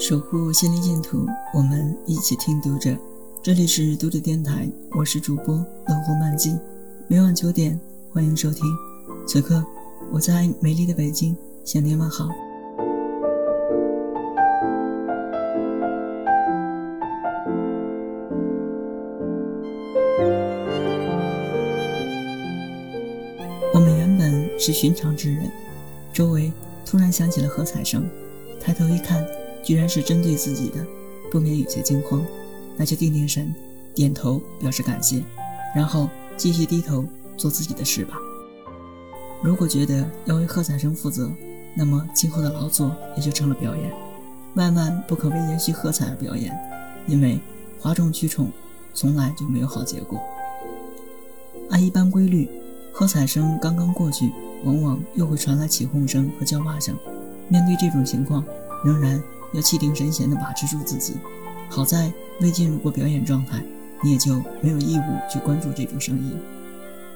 守护心灵净土，我们一起听读者。这里是读者电台，我是主播冷湖漫记，每晚九点欢迎收听。此刻我在美丽的北京向您问好。是寻常之人，周围突然响起了喝彩声，抬头一看。居然是针对自己的，不免有些惊慌，那就定定神，点头表示感谢，然后继续低头做自己的事吧。如果觉得要为喝彩声负责，那么今后的劳作也就成了表演，万万不可为延续喝彩而表演，因为哗众取宠从来就没有好结果。按一般规律，喝彩声刚刚过去，往往又会传来起哄声和叫骂声。面对这种情况，仍然。要气定神闲地把持住自己。好在未进入过表演状态，你也就没有义务去关注这种声音。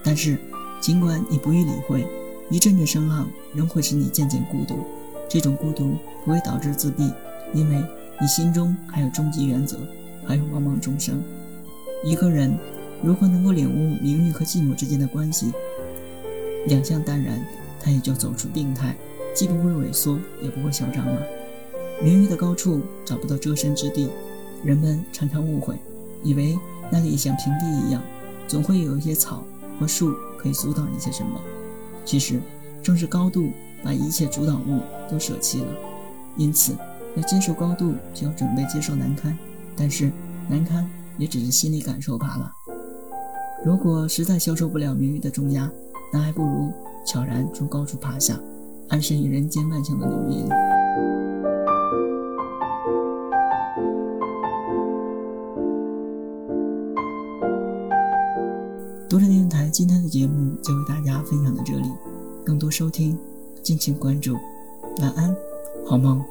但是，尽管你不予理会，一阵阵声浪仍会使你渐渐孤独。这种孤独不会导致自闭，因为你心中还有终极原则，还有茫茫众生。一个人如何能够领悟名誉和寂寞之间的关系，两相淡然，他也就走出病态，既不会萎缩，也不会嚣张了。名誉的高处找不到遮身之地，人们常常误会，以为那里像平地一样，总会有一些草和树可以阻挡一些什么。其实，正是高度把一切阻挡物都舍弃了。因此，要接受高度，就要准备接受难堪。但是，难堪也只是心理感受罢了。如果实在消受不了名誉的重压，那还不如悄然从高处爬下，安身于人间万象的浓荫。读者电台今天的节目就为大家分享到这里，更多收听敬请关注，晚安，好梦。